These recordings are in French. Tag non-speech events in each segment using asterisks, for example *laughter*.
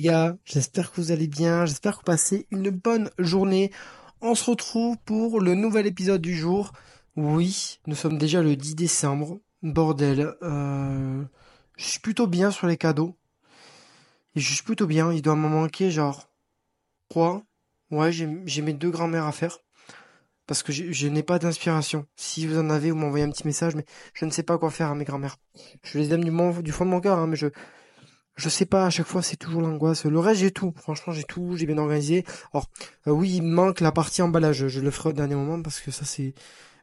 gars, j'espère que vous allez bien, j'espère que vous passez une bonne journée. On se retrouve pour le nouvel épisode du jour. Oui, nous sommes déjà le 10 décembre. Bordel, euh, je suis plutôt bien sur les cadeaux. Je suis plutôt bien, il doit m'en manquer genre Quoi Ouais, j'ai mes deux grands-mères à faire. Parce que je, n'ai pas d'inspiration. Si vous en avez, vous m'envoyez un petit message, mais je ne sais pas quoi faire à mes grands-mères. Je les aime du, du fond de mon cœur, hein, mais je, je sais pas, à chaque fois c'est toujours l'angoisse. Le reste j'ai tout, franchement j'ai tout, j'ai bien organisé. Alors euh, oui, il manque la partie emballage, je le ferai au dernier moment parce que ça c'est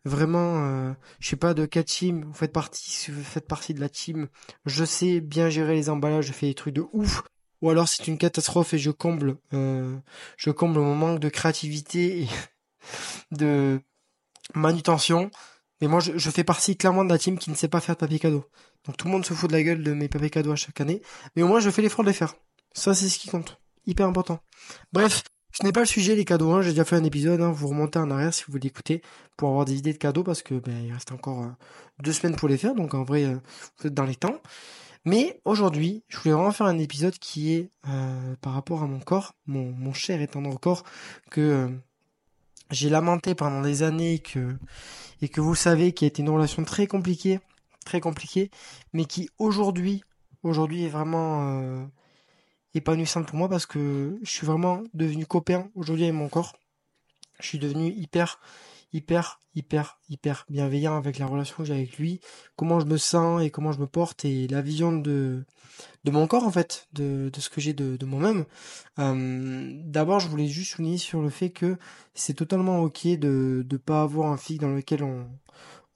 vraiment, euh, je sais pas de quelle team vous faites partie, si vous faites partie de la team, je sais bien gérer les emballages, je fais des trucs de ouf. Ou alors c'est une catastrophe et je comble, euh, je comble mon manque de créativité et *laughs* de manutention. Mais moi, je, fais partie clairement de la team qui ne sait pas faire de papier cadeau. Donc tout le monde se fout de la gueule de mes papiers cadeaux à chaque année. Mais au moins, je fais l'effort de les faire. Ça, c'est ce qui compte. Hyper important. Bref, ce n'est pas le sujet, les cadeaux. Hein. J'ai déjà fait un épisode. Hein. Vous remontez en arrière si vous voulez écouter pour avoir des idées de cadeaux parce que ben, il reste encore euh, deux semaines pour les faire. Donc en vrai, euh, vous êtes dans les temps. Mais aujourd'hui, je voulais vraiment faire un épisode qui est euh, par rapport à mon corps, mon, mon cher et tendre corps, que j'ai lamenté pendant des années que et que vous savez qui a été une relation très compliquée, très compliquée, mais qui aujourd'hui, aujourd'hui est vraiment euh, épanouissante pour moi parce que je suis vraiment devenu copain aujourd'hui avec mon corps. Je suis devenu hyper hyper, hyper, hyper bienveillant avec la relation que j'ai avec lui, comment je me sens et comment je me porte et la vision de, de mon corps en fait, de, de ce que j'ai de, de moi-même. Euh, D'abord, je voulais juste souligner sur le fait que c'est totalement ok de ne pas avoir un physique dans lequel on,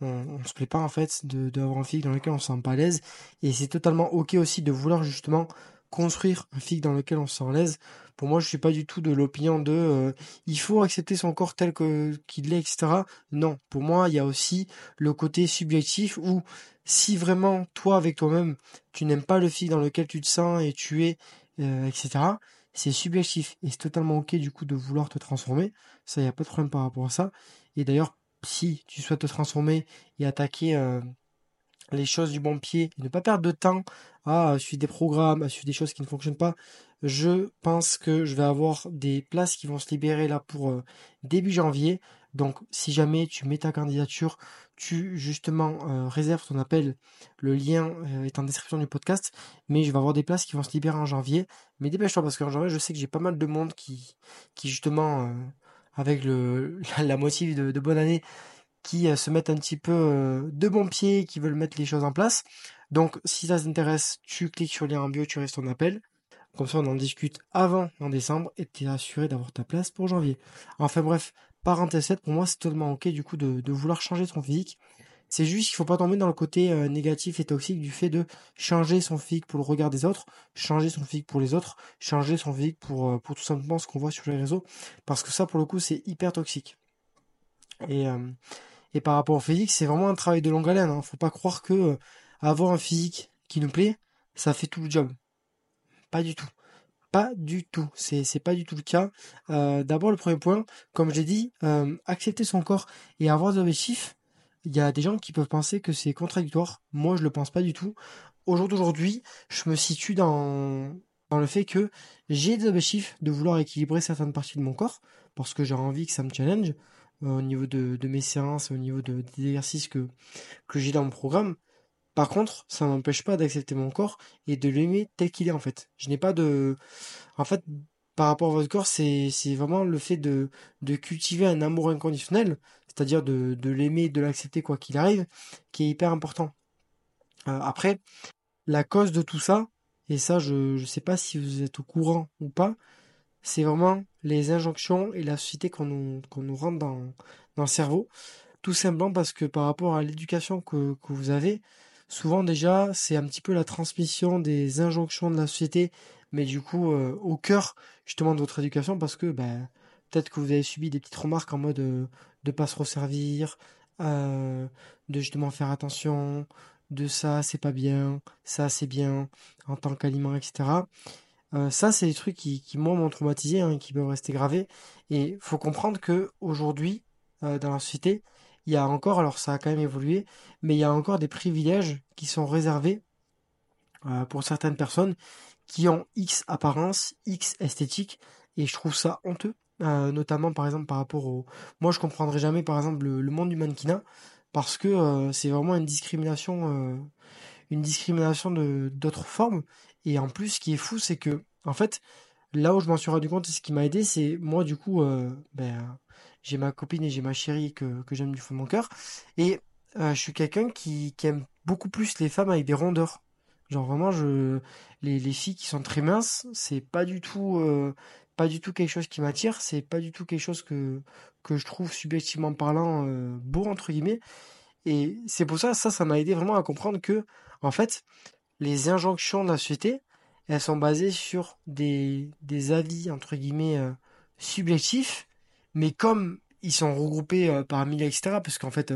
on, se plaît pas en fait, d'avoir un physique dans lequel on se sent pas à l'aise. Et c'est totalement ok aussi de vouloir justement construire un physique dans lequel on se sent à l'aise pour moi, je suis pas du tout de l'opinion de euh, il faut accepter son corps tel que qu'il est, etc. Non, pour moi, il y a aussi le côté subjectif où si vraiment toi avec toi-même tu n'aimes pas le physique dans lequel tu te sens et tu es, euh, etc. C'est subjectif et c'est totalement ok du coup de vouloir te transformer. Ça, il y a pas de problème par rapport à ça. Et d'ailleurs, si tu souhaites te transformer et attaquer euh, les choses du bon pied et ne pas perdre de temps à suivre des programmes, à suivre des choses qui ne fonctionnent pas, je pense que je vais avoir des places qui vont se libérer là pour euh, début janvier. Donc si jamais tu mets ta candidature, tu justement euh, réserves ton appel. Le lien euh, est en description du podcast. Mais je vais avoir des places qui vont se libérer en janvier. Mais dépêche-toi parce qu'en janvier, je sais que j'ai pas mal de monde qui, qui justement, avec le, *laughs* la, motive de, de bonne année, qui se mettent un petit peu de bon pied, qui veulent mettre les choses en place. Donc si ça t'intéresse, tu cliques sur le lien en bio, tu restes ton appel. Comme ça, on en discute avant en décembre et tu es assuré d'avoir ta place pour janvier. Enfin bref, parenthèse 7, pour moi, c'est totalement ok du coup de, vouloir changer son physique. C'est juste qu'il faut pas tomber dans le côté euh, négatif et toxique du fait de changer son physique pour le regard des autres, changer son physique pour les autres, changer son physique euh, pour tout simplement ce qu'on voit sur les réseaux. Parce que ça, pour le coup, c'est hyper toxique. Et, euh, et par rapport au physique, c'est vraiment un travail de longue haleine. Hein. Faut pas croire que avoir un physique qui nous plaît, ça fait tout le job. Pas du tout. Pas du tout. C'est, c'est pas du tout le cas. Euh, d'abord, le premier point, comme j'ai dit, euh, accepter son corps et avoir des objectifs. Il y a des gens qui peuvent penser que c'est contradictoire. Moi, je le pense pas du tout. Au jour d'aujourd'hui, je me situe dans, dans le fait que j'ai des objectifs de vouloir équilibrer certaines parties de mon corps parce que j'ai envie que ça me challenge euh, au niveau de, de, mes séances, au niveau de, des exercices que, que j'ai dans mon programme. Par contre, ça m'empêche pas d'accepter mon corps et de l'aimer tel qu'il est en fait. Je n'ai pas de... En fait, par rapport à votre corps, c'est, c'est vraiment le fait de, de cultiver un amour inconditionnel, c'est-à-dire de, de l'aimer, de l'accepter quoi qu'il arrive, qui est hyper important. Euh, après, la cause de tout ça, et ça je ne sais pas si vous êtes au courant ou pas, c'est vraiment les injonctions et la société qu'on nous, qu'on nous rentre dans, le cerveau. Tout simplement parce que par rapport à l'éducation que, que vous avez, souvent déjà c'est un petit peu la transmission des injonctions de la société, mais du coup euh, au cœur justement de votre éducation parce que ben, peut-être que vous avez subi des petites remarques en mode euh, de pas se resservir, euh, de justement faire attention, de ça c'est pas bien, ça c'est bien en tant qu'aliment, etc. ça c'est des trucs qui, moi m'ont traumatisé, hein, qui peuvent rester gravés. Et faut comprendre que aujourd'hui dans la société, il y a encore, alors ça a quand même évolué, mais il y a encore des privilèges qui sont réservés euh, pour certaines personnes qui ont X apparence, X esthétique, et je trouve ça honteux. Euh, notamment par exemple par rapport au... Moi je comprendrai jamais par exemple le, monde du mannequinat, parce que euh, c'est vraiment une discrimination, euh, une discrimination de d'autres formes. Et en plus, ce qui est fou, c'est que, en fait, là où je m'en suis rendu compte ce qui m'a aidé, c'est moi du coup, ben, j'ai ma copine et j'ai ma chérie que, que j'aime du fond de mon cœur. Et je suis quelqu'un qui, qui aime beaucoup plus les femmes avec des rondeurs. Genre vraiment, je les, les filles qui sont très minces, c'est pas du tout euh, pas du tout quelque chose qui m'attire, c'est pas du tout quelque chose que que je trouve subjectivement parlant euh, beau entre guillemets. Et c'est pour ça, ça, ça m'a aidé vraiment à comprendre que en fait, les injonctions de la société, elles sont basées sur des avis entre guillemets euh, subjectifs, mais comme ils sont regroupés par milliers, etc. Parce qu'en fait,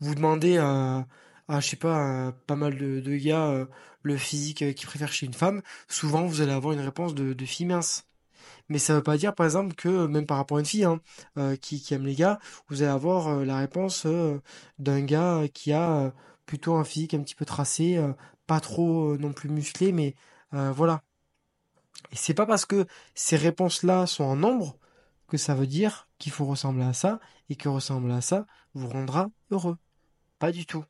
vous demandez à ah, je sais pas, pas mal de, gars, euh, le physique euh, qu'ils préfèrent chez une femme, souvent vous allez avoir une réponse de, de fille mince. Mais ça veut pas dire, par exemple, que même par rapport à une fille hein, euh, qui, qui aime les gars, vous allez avoir la réponse d'un gars qui a plutôt un physique un petit peu tracé, pas trop non plus musclé, mais voilà. Et c'est pas parce que ces réponses-là sont en nombre que ça veut dire qu'il faut ressembler à ça et que ressembler à ça vous rendra heureux. Pas du tout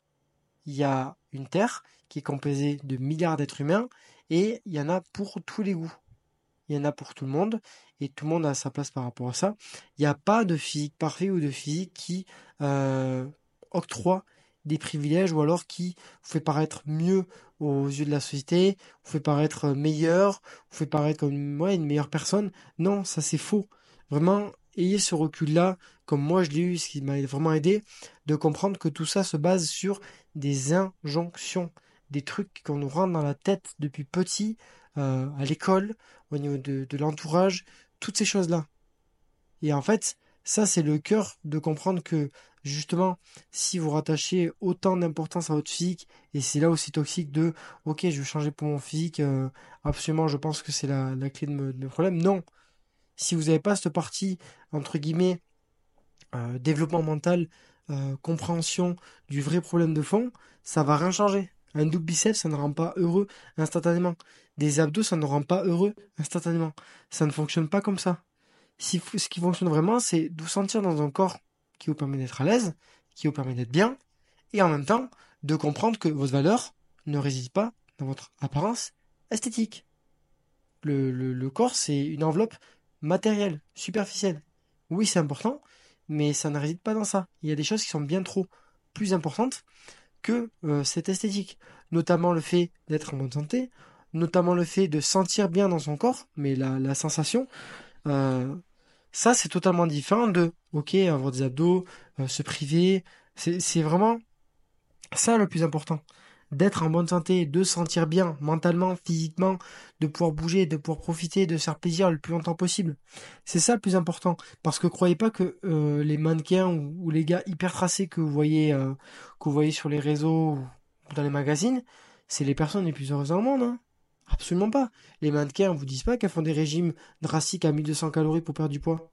il y a une Terre qui est composée de milliards d'êtres humains et il y en a pour tous les goûts. Il y en a pour tout le monde et tout le monde a sa place par rapport à ça. Il n'y a pas de physique parfait ou de physique qui euh, octroie des privilèges ou alors qui vous fait paraître mieux aux yeux de la société, vous fait paraître meilleur, vous fait paraître comme une meilleure personne. Non, ça c'est faux. Vraiment, ayez ce recul-là, comme moi je l'ai eu, ce qui m'a vraiment aidé, de comprendre que tout ça se base sur des injonctions, des trucs qu'on nous rentre dans la tête depuis petit, euh, à l'école, au niveau de, l'entourage, toutes ces choses-là. Et en fait, ça c'est le cœur de comprendre que justement, si vous rattachez autant d'importance à votre physique, et c'est là aussi toxique de ok, je vais changer pour mon physique, euh, absolument, je pense que c'est la, la, clé de, mes problèmes. Non, si vous n'avez pas cette partie, entre guillemets, euh, développement mental, compréhension du vrai problème de fond, ça va rien changer. Un double biceps, ça ne rend pas heureux instantanément. Des abdos, ça ne rend pas heureux instantanément. Ça ne fonctionne pas comme ça. Ce qui fonctionne vraiment, c'est de vous sentir dans un corps qui vous permet d'être à l'aise, qui vous permet d'être bien, et en même temps, de comprendre que votre valeur ne réside pas dans votre apparence esthétique. Le, corps, c'est une enveloppe matériel, superficiel. Oui, c'est important, mais ça ne réside pas dans ça. Il y a des choses qui sont bien trop plus importantes que euh, cette esthétique. Notamment le fait d'être en bonne santé, notamment le fait de sentir bien dans son corps, mais la, sensation, euh, ça c'est totalement différent de, ok, avoir des abdos, euh, se priver, c'est vraiment ça le plus important d'être en bonne santé, de se sentir bien mentalement, physiquement, de pouvoir bouger, de pouvoir profiter, de se faire plaisir le plus longtemps possible. C'est ça le plus important. Parce que croyez pas que euh, les mannequins ou, les gars hyper tracés que vous voyez, euh, que vous voyez sur les réseaux ou dans les magazines, c'est les personnes les plus heureuses au monde. Hein. Absolument pas. Les mannequins vous disent pas qu'elles font des régimes drastiques à 1200 calories pour perdre du poids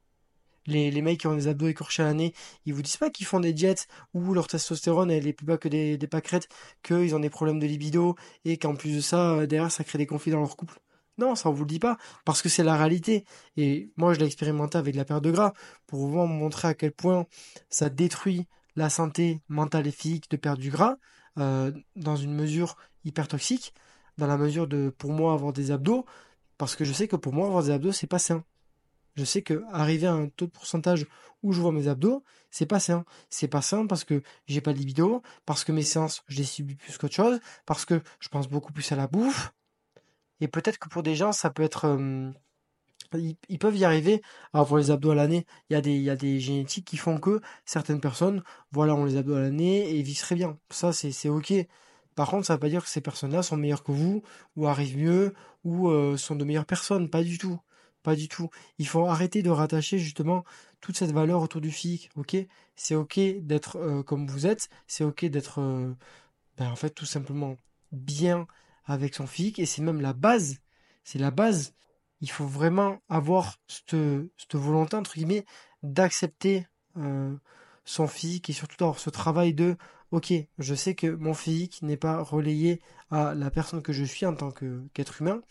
les, mecs qui ont des abdos écorchés à l'année, ils vous disent pas qu'ils font des diètes où leur testostérone est plus bas que des, des pâquerettes, qu'ils ont des problèmes de libido et qu'en plus de ça, euh, derrière ça crée des conflits dans leur couple. Non, ça on vous le dit pas, parce que c'est la réalité. Et moi je l'ai expérimenté avec la perte de gras, pour vous montrer à quel point ça détruit la santé mentale et physique de perdre du gras, euh, dans une mesure hyper toxique, dans la mesure de pour moi avoir des abdos, parce que je sais que pour moi avoir des abdos c'est pas sain. Je sais que arriver à un taux de pourcentage où je vois mes abdos, c'est pas sain. C'est pas sain parce que j'ai pas de libido, parce que mes séances, je les subis plus qu'autre chose, parce que je pense beaucoup plus à la bouffe. Et peut-être que pour des gens, ça peut être... Ils, peuvent y arriver à avoir les abdos à l'année. Il y, a des, génétiques qui font que certaines personnes, voilà, ont les abdos à l'année et vivent très bien. Ça, c'est ok. Par contre, ça veut pas dire que ces personnes-là sont meilleures que vous, ou arrivent mieux, ou euh, sont de meilleures personnes. Pas du tout. Pas du tout. Il faut arrêter de rattacher justement toute cette valeur autour du physique. C'est ok d'être euh, comme vous êtes. C'est ok d'être, euh, ben, tout simplement bien avec son physique. Et c'est même la base. C'est la base. Il faut vraiment avoir cette, cette volonté entre guillemets d'accepter euh, son physique et surtout d'avoir ce travail de ok, je sais que mon physique n'est pas relayé à la personne que je suis en tant qu'être humain.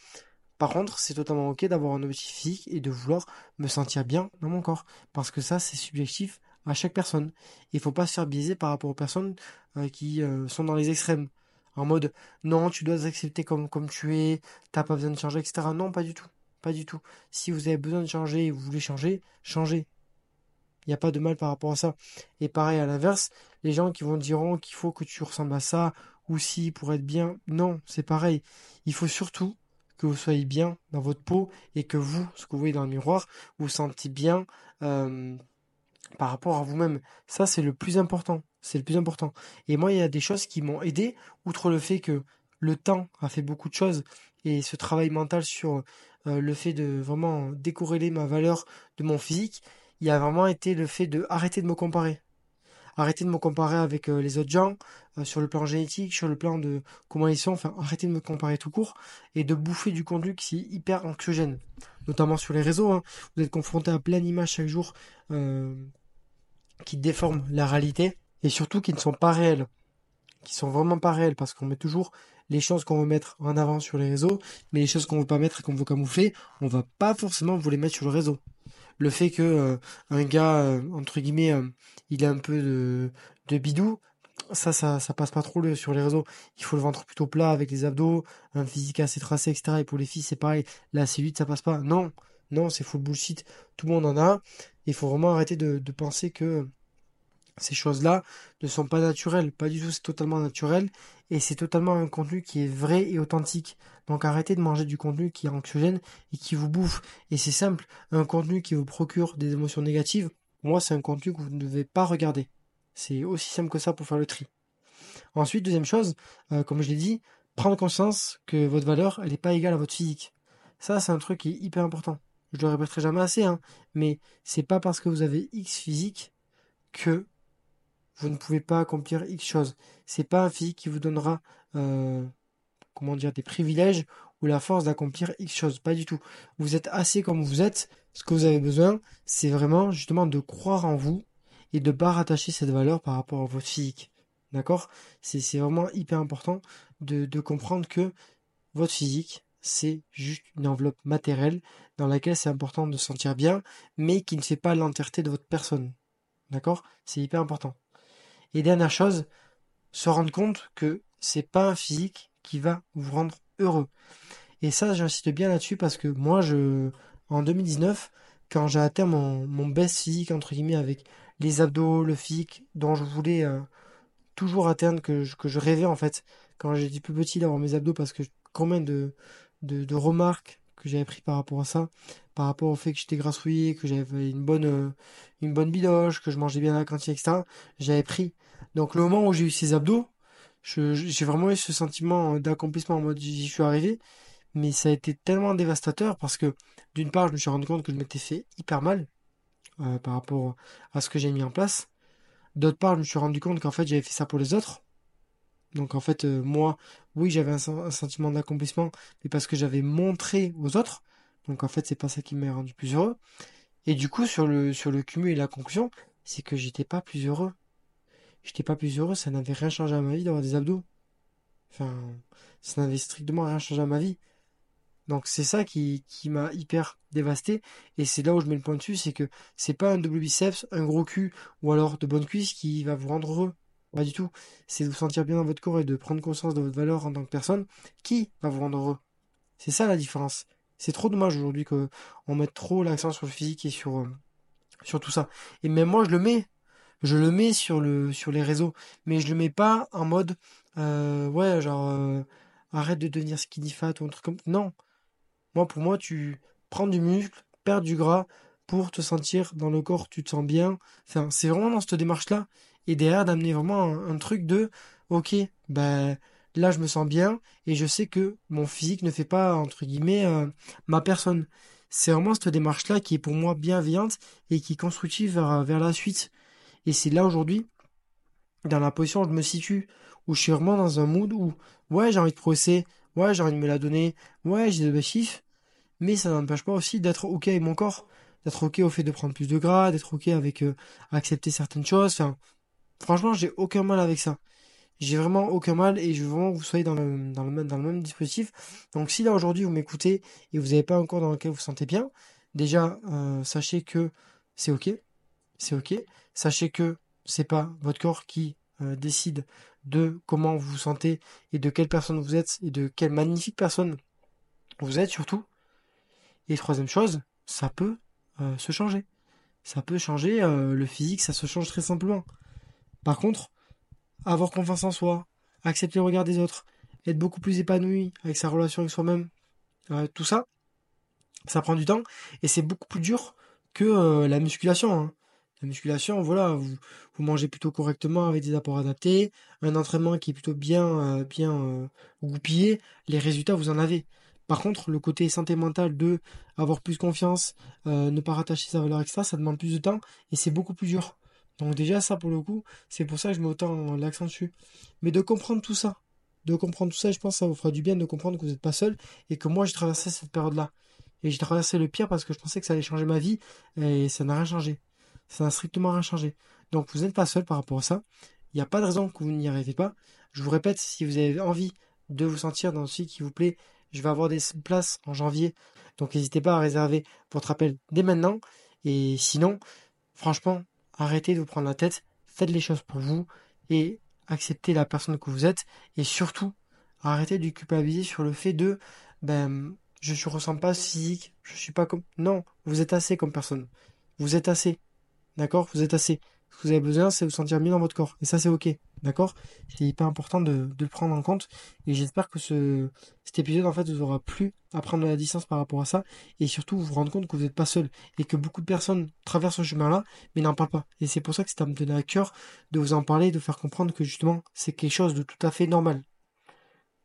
Par contre, c'est totalement ok d'avoir un objectif physique et de vouloir me sentir bien dans mon corps. Parce que ça, c'est subjectif à chaque personne. Il faut pas se faire biaiser par rapport aux personnes euh, qui euh, sont dans les extrêmes. En mode, non, tu dois accepter comme, comme tu es, t'as pas besoin de changer, etc. Non, pas du tout. Pas du tout. Si vous avez besoin de changer et vous voulez changer, changez. Il n'y a pas de mal par rapport à ça. Et pareil, à l'inverse, les gens qui vont diront qu'il faut que tu ressembles à ça, ou si pour être bien, non, c'est pareil. Il faut surtout que vous soyez bien dans votre peau et que vous, ce que vous voyez dans le miroir, vous, sentez bien euh, par rapport à vous-même. Ça, c'est le plus important. C'est le plus important. Et moi, il y a des choses qui m'ont aidé, outre le fait que le temps a fait beaucoup de choses et ce travail mental sur euh, le fait de vraiment décorréler ma valeur de mon physique, il y a vraiment été le fait de arrêter de me comparer. Arrêter de me comparer avec euh, les autres gens euh, sur le plan génétique, sur le plan de comment ils sont, enfin arrêter de me comparer tout court et de bouffer du contenu qui est hyper anxiogène, notamment sur les réseaux. Hein. Vous êtes confronté à plein d'images chaque jour qui déforment la réalité et surtout qui ne sont pas réelles, qui sont vraiment pas réelles parce qu'on met toujours les choses qu'on veut mettre en avant sur les réseaux, mais les choses qu'on veut pas mettre et qu'on veut camoufler, on va pas forcément vous les mettre sur le réseau. Le fait que euh, un gars euh, entre guillemets euh, il a un peu de, bidou, ça, ça, ça passe pas trop sur les réseaux. Il faut le ventre plutôt plat avec les abdos, un physique assez tracé, etc. Et pour les filles, c'est pareil. La cellulite, ça passe pas. Non, non, c'est full bullshit. Tout le monde en a. Il faut vraiment arrêter de penser que ces choses-là ne sont pas naturelles. Pas du tout, c'est totalement naturel. Et c'est totalement un contenu qui est vrai et authentique. Donc arrêtez de manger du contenu qui est anxiogène et qui vous bouffe. Et c'est simple, un contenu qui vous procure des émotions négatives, moi c'est un contenu que vous ne devez pas regarder. C'est aussi simple que ça pour faire le tri. Ensuite, deuxième chose, euh, comme je l'ai dit, prendre conscience que votre valeur, elle n'est pas égale à votre physique. Ça, c'est un truc qui est hyper important. Je le répéterai jamais assez, hein, mais c'est pas parce que vous avez X physique que vous ne pouvez pas accomplir X chose. C'est pas un physique qui vous donnera, euh, comment dire, des privilèges ou la force d'accomplir X chose. Pas du tout. Vous êtes assez comme vous êtes. Ce que vous avez besoin, c'est vraiment justement de croire en vous et de pas rattacher cette valeur par rapport à votre physique. D'accord? C'est vraiment hyper important de, de comprendre que votre physique, c'est juste une enveloppe matérielle dans laquelle c'est important de se sentir bien, mais qui ne fait pas l'entièreté de votre personne. D'accord? C'est hyper important. Et dernière chose, se rendre compte que c'est pas un physique qui va vous rendre heureux. Et ça, j'insiste bien là-dessus parce que moi, je, en 2019, quand j'ai atteint mon, mon best physique, entre guillemets, avec les abdos, le physique dont je voulais euh, toujours atteindre, que je, que je rêvais en fait, quand j'étais plus petit d'avoir mes abdos, parce que combien de, de, de remarques que j'avais pris par rapport à ça, par rapport au fait que j'étais grassouillé, que j'avais une bonne, euh, une bonne bidoche, que je mangeais bien à la cantine, etc. J'avais pris. Donc le moment où j'ai eu ces abdos, j'ai vraiment eu ce sentiment d'accomplissement en mode j'y suis arrivé, mais ça a été tellement dévastateur parce que d'une part je me suis rendu compte que je m'étais fait hyper mal euh, par rapport à ce que j'ai mis en place. D'autre part je me suis rendu compte qu'en fait j'avais fait ça pour les autres. Donc en fait euh, moi oui j'avais un, sentiment d'accomplissement, mais parce que j'avais montré aux autres. Donc en fait c'est pas ça qui m'a rendu plus heureux. Et du coup sur le cumul et la conclusion, c'est que j'étais pas plus heureux j'étais pas plus heureux, ça n'avait rien changé à ma vie d'avoir des abdos. Enfin, ça n'avait strictement rien changé à ma vie. Donc c'est ça qui, qui m'a hyper dévasté. Et c'est là où je mets le point dessus, c'est que c'est pas un double biceps, un gros cul, ou alors de bonnes cuisses qui va vous rendre heureux. Pas du tout. C'est de vous sentir bien dans votre corps et de prendre conscience de votre valeur en tant que personne qui va vous rendre heureux. C'est ça la différence. C'est trop dommage aujourd'hui qu'on mette trop l'accent sur le physique et sur, euh, sur tout ça. Et même moi je le mets je le mets sur le sur les réseaux, mais je le mets pas en mode euh, ouais genre euh, arrête de devenir skinny fat ou un truc comme non. Moi pour moi tu prends du muscle, perds du gras pour te sentir dans le corps, tu te sens bien. Enfin, c'est vraiment dans cette démarche là et derrière d'amener vraiment un, truc de OK, ben là je me sens bien et je sais que mon physique ne fait pas entre guillemets euh, ma personne. C'est vraiment cette démarche là qui est pour moi bienveillante et qui est constructive vers, vers la suite. Et c'est là aujourd'hui, dans la position où je me situe, où je suis vraiment dans un mood où, ouais, j'ai envie de progresser, ouais, j'ai envie de me la donner, ouais, j'ai des objectifs, mais ça n'empêche pas aussi d'être ok avec mon corps, d'être ok au fait de prendre plus de gras, d'être ok avec euh, accepter certaines choses. Enfin, franchement, j'ai aucun mal avec ça. J'ai vraiment aucun mal et je veux vraiment que vous soyez dans le, même, dispositif. Donc si là aujourd'hui vous m'écoutez et vous n'avez pas un corps dans lequel vous vous sentez bien, déjà euh, sachez que c'est ok, c'est ok. Sachez que c'est pas votre corps qui euh, décide de comment vous vous sentez et de quelle personne vous êtes et de quelle magnifique personne vous êtes surtout. Et troisième chose, ça peut euh, se changer. Ça peut changer, le physique, ça se change très simplement. Par contre, avoir confiance en soi, accepter le regard des autres, être beaucoup plus épanoui avec sa relation avec soi-même, euh, tout ça, ça prend du temps et c'est beaucoup plus dur que la musculation. Hein. La musculation, voilà, vous, mangez plutôt correctement avec des apports adaptés, un entraînement qui est plutôt bien, bien goupillé, les résultats vous en avez. Par contre, le côté santé mentale de avoir plus confiance, euh, ne pas rattacher sa valeur extra, ça demande plus de temps et c'est beaucoup plus dur. Donc déjà ça pour le coup, c'est pour ça que je mets autant l'accent dessus. Mais de comprendre tout ça, de comprendre tout ça, je pense que ça vous fera du bien de comprendre que vous n'êtes pas seul et que moi j'ai traversé cette période-là. Et j'ai traversé le pire parce que je pensais que ça allait changer ma vie et ça n'a rien changé. Ça n'a strictement rien changé. Donc vous n'êtes pas seul par rapport à ça. Il n'y a pas de raison que vous n'y arrivez pas. Je vous répète, si vous avez envie de vous sentir dans ce qui vous plaît je vais avoir des places en janvier. Donc n'hésitez pas à réserver votre appel dès maintenant. Et sinon, franchement, arrêtez de vous prendre la tête. Faites les choses pour vous et acceptez la personne que vous êtes. Et surtout, arrêtez de culpabiliser sur le fait de ben je ne ressens pas physique, je suis pas comme. Non, vous êtes assez comme personne. Vous êtes assez. D'accord? Vous êtes assez. Ce que vous avez besoin, c'est vous sentir mieux dans votre corps. Et ça, c'est ok. D'accord? C'est hyper important de, le prendre en compte. Et j'espère que ce, cet épisode, en fait, vous aura plu à prendre la distance par rapport à ça. Et surtout, vous rendre compte que vous n'êtes pas seul. Et que beaucoup de personnes traversent ce chemin-là, mais n'en parlent pas. Et c'est pour ça que à me donner à cœur de vous en parler, de faire comprendre que justement, c'est quelque chose de tout à fait normal.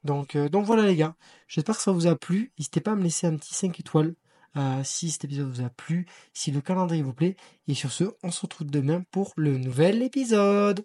Donc, euh, donc voilà les gars. J'espère que ça vous a plu. N'hésitez pas à me laisser un petit 5 étoiles euh, si cet épisode vous a plu, si le calendrier vous plaît. Et sur ce, on se retrouve demain pour le nouvel épisode.